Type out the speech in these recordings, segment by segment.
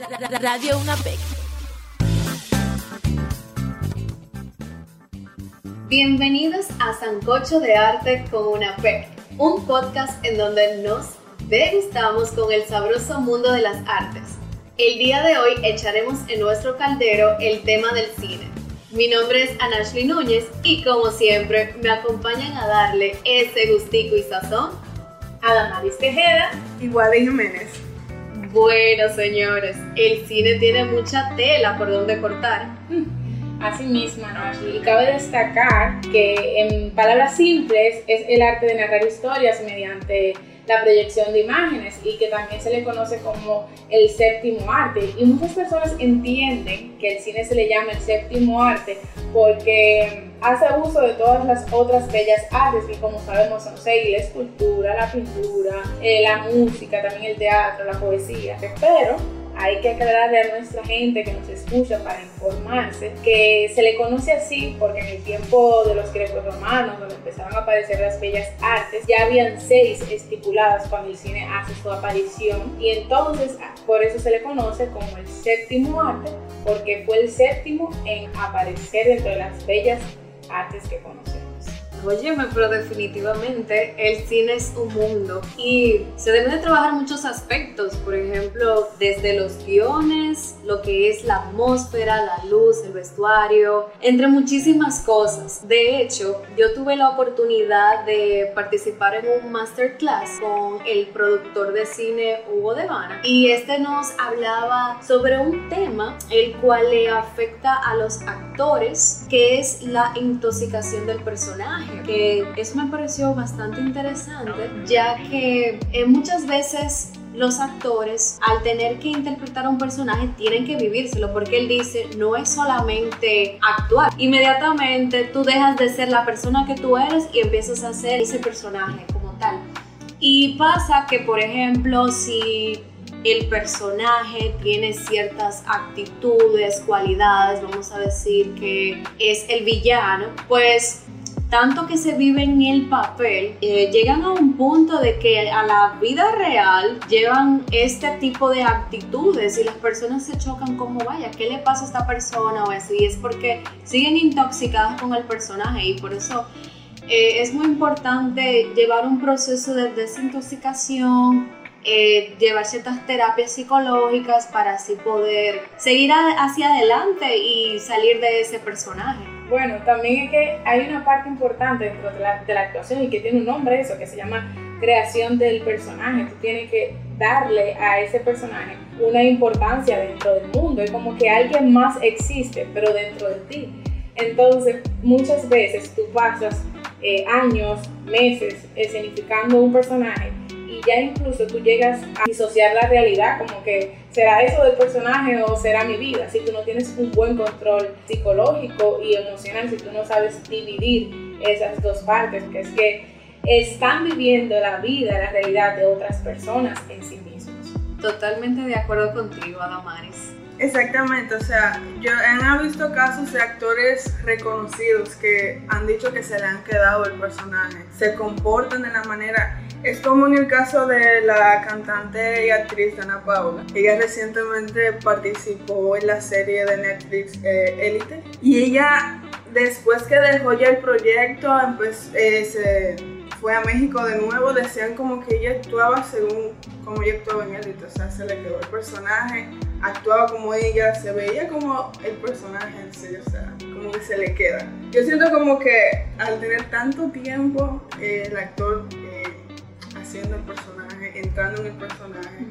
Radio UNAPEC. Bienvenidos a Sancocho de Arte con UNAPEC, un podcast en donde nos degustamos con el sabroso mundo de las artes. El día de hoy echaremos en nuestro caldero el tema del cine. Mi nombre es Anashli Núñez y como siempre me acompañan a darle ese gustico y sazón Adamaris Tejeda y Wadi Jiménez. Bueno, señores, el cine tiene mucha tela por donde cortar. Mm, así mismo, Ashley. Y cabe destacar que, en palabras simples, es el arte de narrar historias mediante la proyección de imágenes y que también se le conoce como el séptimo arte. Y muchas personas entienden que el cine se le llama el séptimo arte porque hace uso de todas las otras bellas artes que como sabemos son seis, la escultura, la pintura, eh, la música, también el teatro, la poesía. Pero hay que aclararle a nuestra gente que nos escucha para informarse que se le conoce así porque en el tiempo de los griegos romanos, donde empezaron a aparecer las bellas artes, ya habían seis estipuladas cuando el cine hace su aparición y entonces por eso se le conoce como el séptimo arte porque fue el séptimo en aparecer dentro de las bellas artes que conocemos. Óyeme, pero definitivamente el cine es un mundo. Y se deben de trabajar muchos aspectos, por ejemplo, desde los guiones, lo que es la atmósfera, la luz, el vestuario, entre muchísimas cosas. De hecho, yo tuve la oportunidad de participar en un masterclass con el productor de cine Hugo Devana y este nos hablaba sobre un tema el cual le afecta a los actores, que es la intoxicación del personaje que eso me pareció bastante interesante, ya que eh, muchas veces los actores, al tener que interpretar a un personaje, tienen que vivírselo, porque él dice, no es solamente actuar. Inmediatamente tú dejas de ser la persona que tú eres y empiezas a ser ese personaje como tal. Y pasa que, por ejemplo, si el personaje tiene ciertas actitudes, cualidades, vamos a decir que es el villano, pues tanto que se vive en el papel, eh, llegan a un punto de que a la vida real llevan este tipo de actitudes y las personas se chocan como, vaya, ¿qué le pasa a esta persona? O así, es porque siguen intoxicadas con el personaje y por eso eh, es muy importante llevar un proceso de desintoxicación, eh, llevar ciertas terapias psicológicas para así poder seguir hacia adelante y salir de ese personaje. Bueno, también es que hay una parte importante dentro de la, actuación y que tiene un nombre eso, que se llama creación del personaje. Tú tienes que darle a ese personaje una importancia dentro del mundo. Es como que alguien más existe, pero dentro de ti. Entonces, muchas veces tú pasas eh, años, meses escenificando un personaje y ya incluso tú llegas a disociar la realidad, como que será eso del personaje o será mi vida, si tú no tienes un buen control psicológico y emocional, si tú no sabes dividir esas dos partes, que es que están viviendo la vida, la realidad de otras personas en sí mismos. Totalmente de acuerdo contigo, Adamaris. Exactamente, o sea, yo he visto casos de actores reconocidos que han dicho que se le han quedado el personaje, se comportan de la manera es como en el caso de la cantante y actriz Ana Paula. Ella recientemente participó en la serie de Netflix Elite. Eh, y ella, después que dejó ya el proyecto, pues, eh, se fue a México de nuevo. Decían como que ella actuaba según como ella actuaba en Elite. O sea, se le quedó el personaje, actuaba como ella, se veía como el personaje en sí. O sea, como que se le queda. Yo siento como que al tener tanto tiempo, eh, el actor haciendo el personaje, entrando en el personaje,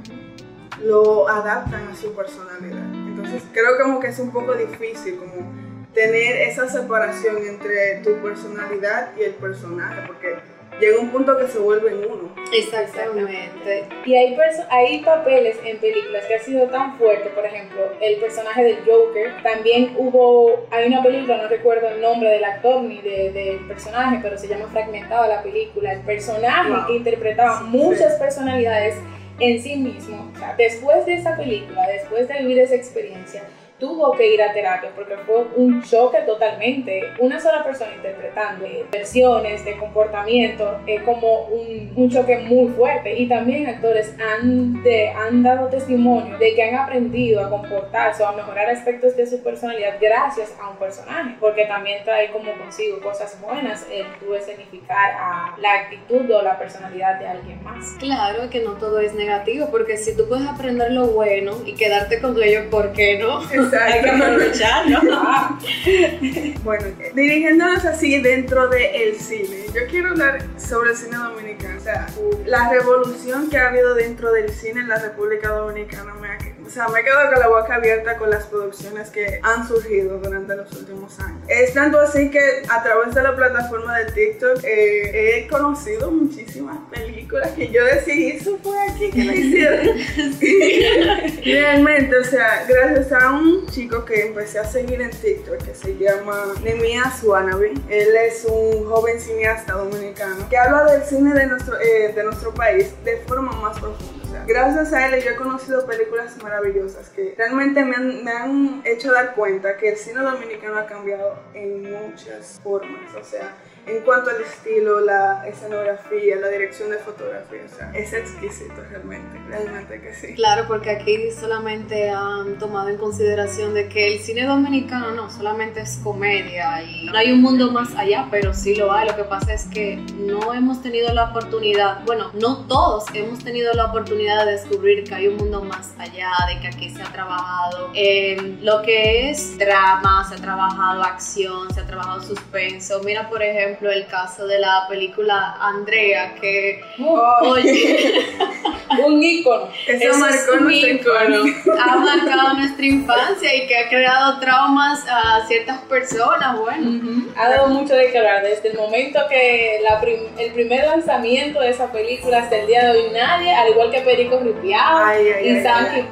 lo adaptan a su personalidad. Entonces creo como que es un poco difícil como tener esa separación entre tu personalidad y el personaje, porque llega un punto que se vuelven uno. Exactamente. Y hay, hay papeles en películas que han sido tan fuertes, por ejemplo, el personaje del Joker. También hubo, hay una película, no recuerdo el nombre del actor ni del personaje, pero se llama Fragmentado la película. El personaje que interpretaba muchas personalidades en sí mismo. después de esa película, después de vivir esa experiencia, tuvo que ir a terapia porque fue un choque totalmente. Una sola persona interpretando versiones de comportamiento es como un, un, choque muy fuerte. Y también actores han, de, han dado testimonio de que han aprendido a comportarse o a mejorar aspectos de su personalidad gracias a un personaje, porque también trae como consigo cosas buenas el tú escenificar a la actitud o la personalidad de alguien más. Claro que no todo es negativo, porque si tú puedes aprender lo bueno y quedarte con ello, ¿por qué no? Hay que aprovecharlo. bueno, dirigiéndonos así dentro del cine, yo quiero hablar sobre el cine dominicano, o sea, la revolución que ha habido dentro del cine en la República Dominicana me ha o sea, me quedo con la boca abierta con las producciones que han surgido durante los últimos años. Es tanto así que a través de la plataforma de TikTok eh, he conocido muchísimas películas que yo decía, eso fue aquí que lo hicieron. Realmente, o sea, gracias a un chico que empecé a seguir en TikTok que se llama Nemias Wannabe. Él es un joven cineasta dominicano que habla del cine de nuestro, eh, de nuestro país de forma más profunda gracias a él yo he conocido películas maravillosas que realmente me han, me han hecho dar cuenta que el cine dominicano ha cambiado en muchas formas. O sea, en cuanto al estilo, la escenografía, la dirección de fotografía, o sea, es exquisito realmente, realmente que sí. Claro, porque aquí solamente han tomado en consideración de que el cine dominicano no solamente es comedia y no hay un mundo más allá, pero sí lo hay. Lo que pasa es que no hemos tenido la oportunidad, bueno, no todos hemos tenido la oportunidad de descubrir que hay un mundo más allá, de que aquí se ha trabajado en lo que es drama, se ha trabajado acción, se ha trabajado suspenso. Mira, por ejemplo, el caso de la película Andrea, que, oye, un ícono. Eso, marcó nuestra infancia. Ha marcado nuestra infancia y que ha creado traumas a ciertas personas, bueno. Ha dado mucho de qué hablar, desde el momento que la el primer lanzamiento de esa película hasta el día de hoy, nadie, al igual que Perico Ripiao y Sanky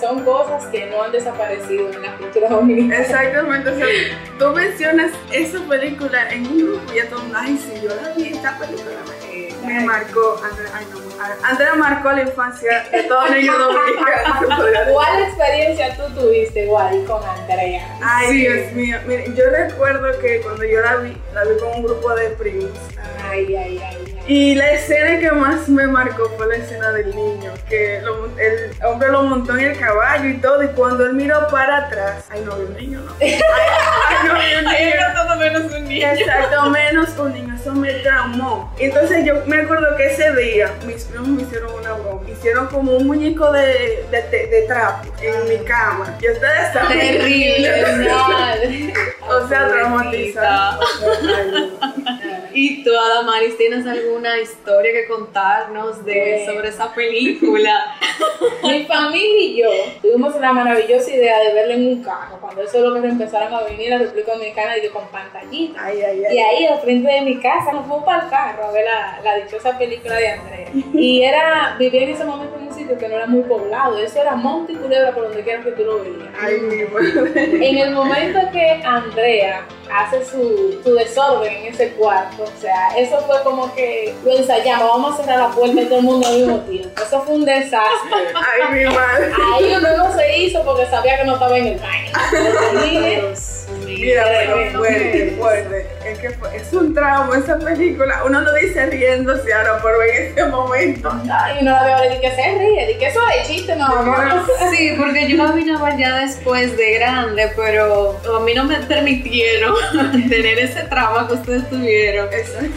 son cosas que no han desaparecido en la cultura dominicana. Exactamente, o sea, tú mencionas esa película en un grupo y a todo ay, sí, yo la vi, esta película me, me marcó, Andrea, ay, no, Andrea marcó la infancia de todo niño dominicano. ¿Cuál experiencia tú tuviste, igual con Andrea? Ay, Dios mío, miren, yo recuerdo que cuando yo la vi, la vi con un grupo de primos. Ay, ay, ay. Y la escena que más me marcó fue la escena del niño, que el hombre lo montó en el caballo y todo, y cuando él miró para atrás, ay, no un niño, no. Ay, no vi un niño. todo menos un niño. Exacto, menos un niño, eso me traumó. Entonces yo me acuerdo que ese día mis primos me hicieron una broma, hicieron como un muñeco de, de, de, trapo en mi cama. Y ustedes saben. Terrible, o sea, traumatizada. ¿Y tú, Adamaris, tienes alguna historia que contarnos de, sobre esa película? Mi familia y yo tuvimos la maravillosa idea de verla en un carro, cuando eso es lo que empezaron a venir a la República Dominicana y yo con pantallita. y ahí al frente de mi casa nos fuimos para el carro a ver la, la dichosa película de Andrea. Y era, vivía en ese momento en sitio que no era muy poblado, eso era monte y culebra por donde quiera que tú lo veías. Ay, mi. En el momento que Andrea hace su, su, desorden en ese cuarto. O sea, eso fue como que lo ensayamos, vamos a cerrar la puerta y todo el mundo al mismo tiempo. Eso fue un desastre. Ay, mi madre. Ahí luego se hizo porque sabía que no estaba en el baño. Mira, pero fuerte, fuerte. Es que es un trauma esa película. Uno lo dice riéndose ahora, pero en ese momento. Y uno la ve ahora y que se ríe, y que eso es chiste, no, no. Sí, porque yo la ver ya después de grande, pero a mí no me permitieron tener ese trauma que ustedes tuvieron.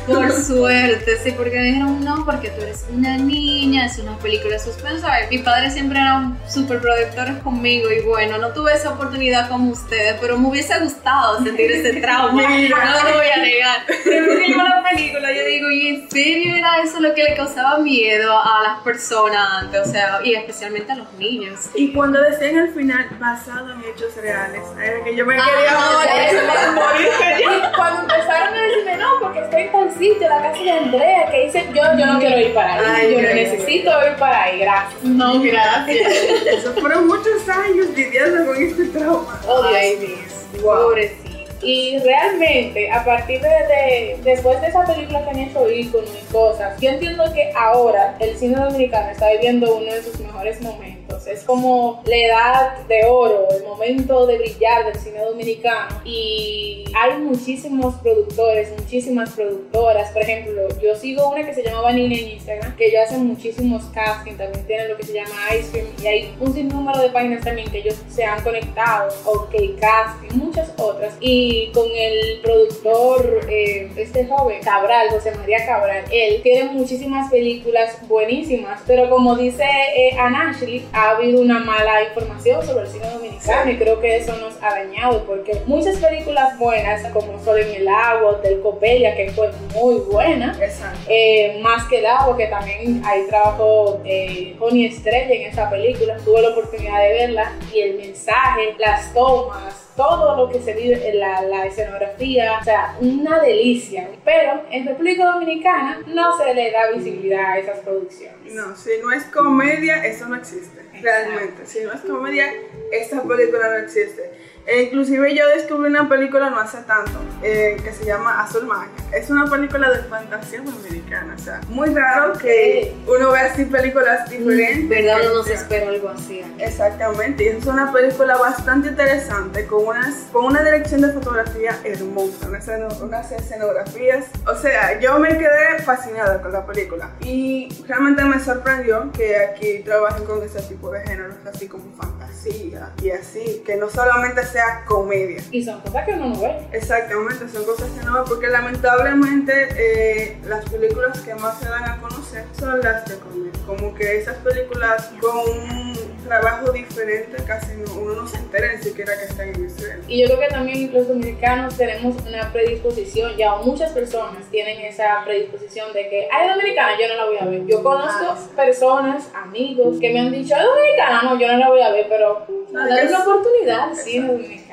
Por suerte, sí, porque me dijeron, no, porque tú eres una niña, es una película de suspenso. Mi padre siempre era súper protectores conmigo y bueno, no tuve esa oportunidad como ustedes, pero me hubiese gustado sentir ese trauma. no lo voy a negar. Pero yo la película, yo digo, ¿y en serio era eso lo que le causaba miedo a las personas antes? O sea, y especialmente a los niños. Y cuando decían al final, basado en hechos reales, era que yo me quería ah, morir. cuando empezaron a decirme, no, porque estoy en tal sitio, la casa de Andrea, que dice, yo, yo no quiero ir para ahí, yo no necesito ir para ahí, gracias. No, gracias. Eso fueron muchos años lidiando con este trauma. Oh, Dios Pobrecito. Y realmente, a partir de, después de esa película que han hecho íconos y cosas, yo entiendo que ahora el cine dominicano está viviendo uno de sus mejores momentos momentos. Es como la edad de oro, el momento de brillar del cine dominicano. Y hay muchísimos productores, muchísimas productoras. Por ejemplo, yo sigo una que se llama Vanilla en Instagram, que ellos hacen muchísimos castings, también tienen lo que se llama Ice Cream. Y hay un sinnúmero de páginas también que ellos se han conectado, OK Casting, muchas otras. Y con el productor, eh, este joven, Cabral, José María Cabral, él tiene muchísimas películas buenísimas, pero como dice eh, Anashli, ha habido una mala información sobre el cine dominicano y creo que eso nos ha dañado porque muchas películas buenas como Sol en el agua, del Copelia, que fue muy buena, eh, más que el agua, que también ahí trabajó eh, Estrella en esa película, tuve la oportunidad de verla y el mensaje, las tomas, todo lo que se vive en la, escenografía, o sea, una delicia. Pero en República Dominicana no se le da visibilidad a esas producciones. No, si no es comedia, eso no existe, realmente. Si no es comedia, esta película no existe. E inclusive yo descubrí una película no hace tanto eh, que se llama Azul Magia. Es una película de fantasía dominicana, o sea, muy raro que uno vea así películas diferentes. ¿Verdad? no se espera algo así. Exactamente, y es una película bastante interesante con, unas, con una dirección de fotografía hermosa, unas, escenografías. O sea, yo me quedé fascinada con la película y realmente me sorprendió que aquí trabajen con ese tipo de géneros, así como fantasía y así, que no solamente sea comedia. Y son cosas que uno no ve. Exactamente, son cosas que no ve porque lamentablemente eh, las películas que más se dan a conocer son las de comedia. Como que esas películas con un trabajo diferente casi uno no se entera ni siquiera que están en Israel. Y yo creo que también los dominicanos tenemos una predisposición, ya muchas personas tienen esa predisposición de que, ay, dominicana, yo no la voy a ver. Yo conozco ah, personas, amigos, que me han dicho, ay, dominicana, no, yo no la voy a ver, pero Dale una oportunidad sí, dominicano.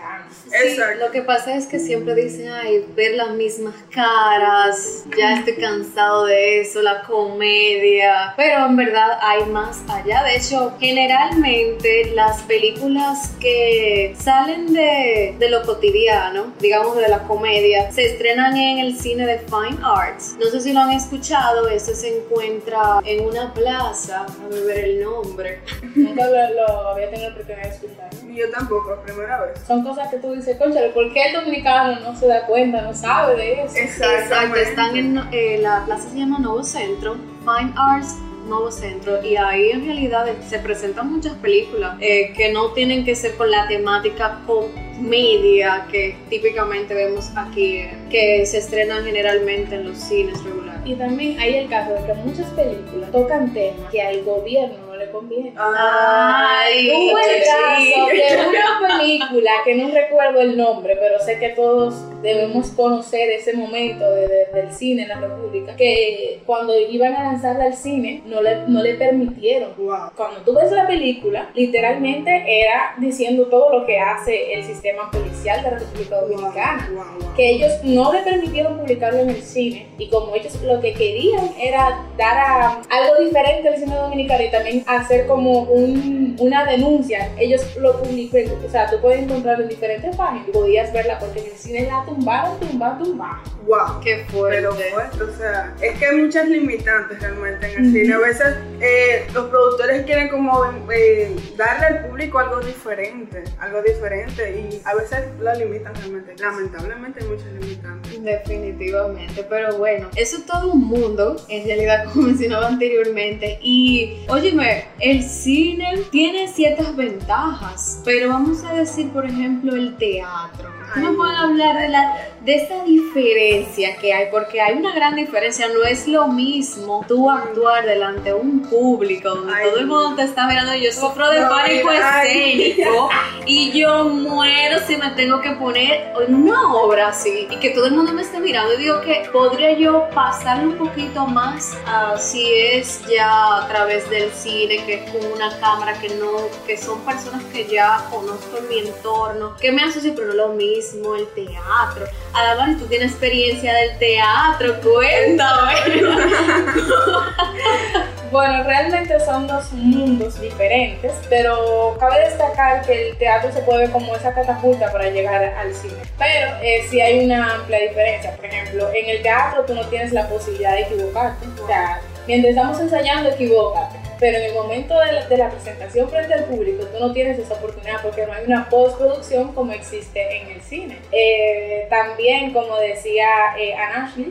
Sí, lo que pasa es que siempre dicen, ay, ver las mismas caras, ya estoy cansado de eso, la comedia. Pero en verdad hay más allá. De hecho, generalmente las películas que salen de, de lo cotidiano, digamos de la comedia, se estrenan en el cine de Fine Arts. No sé si lo han escuchado, eso se encuentra en una plaza, a ver el nombre. Nunca lo, lo había tenido la oportunidad de escuchar. Yo tampoco, primera vez. Son cosas que tú dices, conchale, ¿por qué el dominicano no se da cuenta, no sabe de eso? Exacto, están en eh, la plaza se llama Nuevo Centro, Fine Arts Nuevo Centro y ahí en realidad se presentan muchas películas eh, que no tienen que ser con la temática comedia que típicamente vemos aquí, que se estrenan generalmente en los cines regulares. Y también hay el caso de que muchas películas tocan temas que al gobierno le conviene. Ay, un buen caso de una película que no recuerdo el nombre, pero sé que todos debemos conocer ese momento del cine en la República, que cuando iban a lanzarla al cine no le, no le permitieron. Cuando tú ves la película, literalmente era diciendo todo lo que hace el sistema policial de la República Dominicana, que ellos no le permitieron publicarlo en el cine y como ellos lo que querían era dar a, algo diferente al cine dominicano y también hacer como un, una denuncia. Ellos lo publican, o sea, tú puedes encontrarlo en diferentes páginas. Podías verla porque en el cine la tumbaron, tumbaron, tumbaron. Wow, qué fuerte. Pero fuerte, o sea, es que hay muchas limitantes realmente en el cine. A veces eh, los productores quieren como eh, darle al público algo diferente, algo diferente y a veces lo limitan realmente. Lamentablemente hay muchas limitantes. Definitivamente, pero bueno, eso es todo un mundo, en realidad, como mencionaba anteriormente. Y, óyeme, el cine tiene ciertas ventajas, pero vamos a decir, por ejemplo, el teatro. No puedo hablar de la de esa diferencia que hay, porque hay una gran diferencia, no es lo mismo tú actuar delante de un público donde todo el mundo te está mirando, yo sufro de pánico escénico y yo muero si me tengo que poner en una obra así y que todo el mundo me esté mirando. Y digo que podría yo pasarle un poquito más a si es ya a través del cine, que es con una cámara que no, que son personas que ya conozco en mi entorno, que me asocio pero no lo mismo, el teatro Además, tú tienes experiencia del teatro, cuéntame. Bueno, realmente son dos mundos diferentes, pero cabe destacar que el teatro se puede ver como esa catapulta para llegar al cine. Pero eh, sí hay una amplia diferencia. Por ejemplo, en el teatro tú no tienes la posibilidad de equivocarte. O sea, mientras estamos ensayando, equivócate pero en el momento de la, de la presentación frente al público tú no tienes esa oportunidad porque no hay una postproducción como existe en el cine. Eh, también, como decía eh,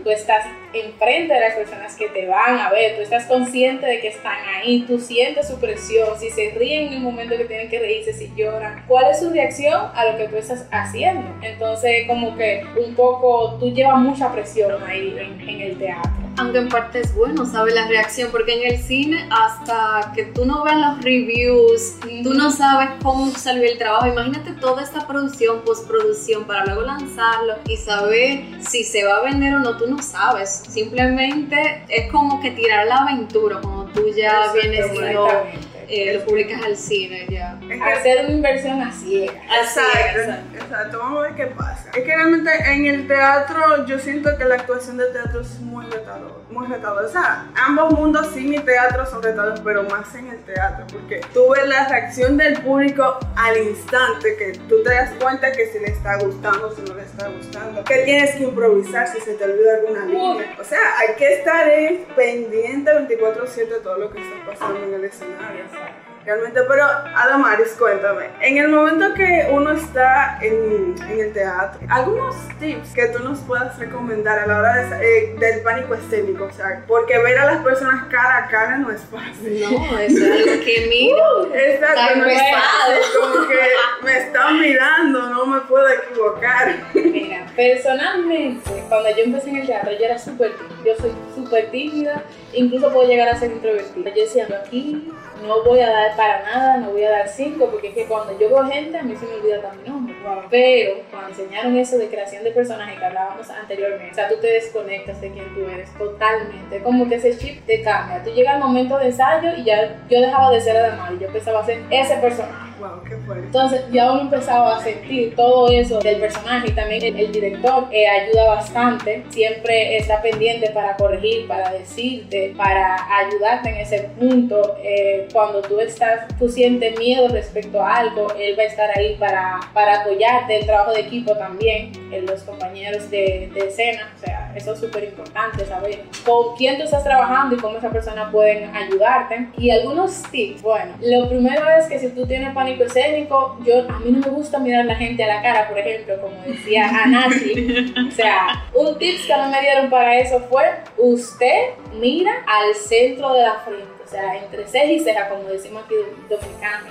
tú estás enfrente de las personas que te van a ver, tú estás consciente de que están ahí, tú sientes su presión, si se ríen en el momento que tienen que reírse, si lloran, cuál es su reacción a lo que tú estás haciendo. Entonces, como que un poco tú llevas mucha presión ahí en el teatro aunque en parte es bueno saber la reacción, porque en el cine hasta que tú no ves los reviews, tú no sabes cómo salió el trabajo. Imagínate toda esta producción, postproducción, para luego lanzarlo y saber si se va a vender o no, tú no sabes. Simplemente es como que tirar la aventura, como tú ya vienes y eh, lo publicas al cine ya. Hacer una inversión así. Exacto, exacto. Vamos a ver qué pasa. Es que realmente en el teatro yo siento que la actuación de teatro es muy retador, muy retador. O sea, ambos mundos, cine y teatro son retadores, pero más en el teatro, porque tú ves la reacción del público al instante, que tú te das cuenta que si le está gustando, si no le está gustando, que tienes que improvisar si se te olvida alguna línea. O sea, hay que estar pendiente 24/7 de todo lo que está pasando en el escenario. Realmente, pero Adamaris, cuéntame, en el momento que uno está en, en, el teatro, algunos tips que tú nos puedas recomendar a la hora de, eh, del pánico escénico, o sea, porque ver a las personas cara a cara no es fácil. No, es algo que miro. Uh, exacto, no es fácil, como que me están mirando, no me puedo equivocar. Mira, personalmente, cuando yo empecé en el teatro, yo era súper tímida, yo soy súper tímida, incluso puedo llegar a ser introvertida. Yo decía, aquí no voy a dar para nada, no voy a dar cinco, porque es que cuando yo veo gente, a mí se me olvida también nombre. Pero cuando enseñaron eso de creación de personajes que hablábamos anteriormente, o sea, tú te desconectas de quién tú eres totalmente, como que ese chip te cambia. Tú llegas al momento de ensayo y ya yo dejaba de ser Adamar y yo empezaba a ser ese personaje. Wow, qué fuerte. Entonces ya uno empezaba a sentir todo eso del personaje y también el, director eh, ayuda bastante, siempre está pendiente para corregir, para decirte, para ayudarte en ese punto. Eh, cuando tú estás, tú sientes miedo respecto a algo, él va a estar ahí para, para apoyarte, el trabajo de equipo también, en los compañeros de, de escena, o sea, eso es súper importante, saber con quién tú estás trabajando y cómo esa persona pueden ayudarte. Y algunos tips, bueno, lo primero es que si tú tienes pánico escénico, yo, a mí no me gusta mirar a la gente a la cara, por ejemplo, como decía Anasi, o sea, un tips que me dieron para eso fue, usted mira al centro de la frente o sea, entre ceja y ceja, como decimos aquí dominicano,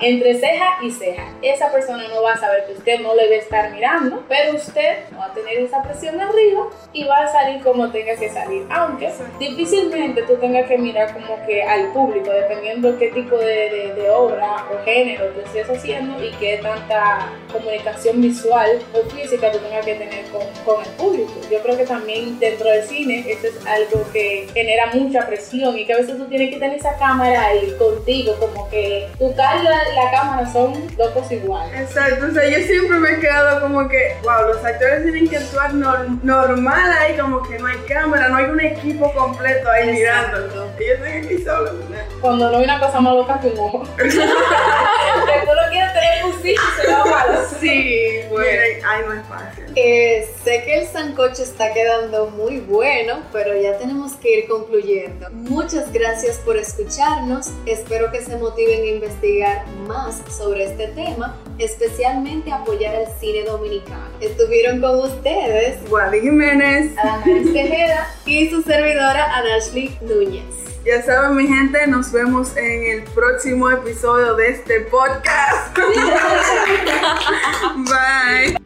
entre ceja y ceja. Esa persona no va a saber que usted no le debe estar mirando, pero usted va a tener esa presión arriba y va a salir como tenga que salir. Aunque difícilmente tú tengas que mirar como que al público, dependiendo qué tipo de, de, obra o género tú estés haciendo y qué tanta comunicación visual o física tú tengas que tener con, con el público. Yo creo que también dentro del cine esto es algo que genera mucha presión y que a veces tú tienes que tener esa cámara ahí contigo, como que tu cara y la, cámara son locos iguales. Exacto, o sea, yo siempre me he quedado como que, wow, los actores tienen que actuar normal ahí, como que no hay cámara, no hay un equipo completo ahí mirando. Y yo estoy aquí solo. Cuando no hay una cosa más loca que un ojo. que tú lo quieres tener un y se va malo. Sí, bueno. Ay, no es fácil. Eh, sé que el sancocho está quedando muy bueno, pero ya tenemos que ir concluyendo. Muchas gracias por escucharnos. Espero que se motiven a investigar más sobre este tema, especialmente apoyar el cine dominicano. Estuvieron con ustedes Wally Jiménez, Adamaris Tejeda y su servidora Anashley Núñez. Ya saben, mi gente, nos vemos en el próximo episodio de este podcast. Bye.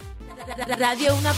Radio Una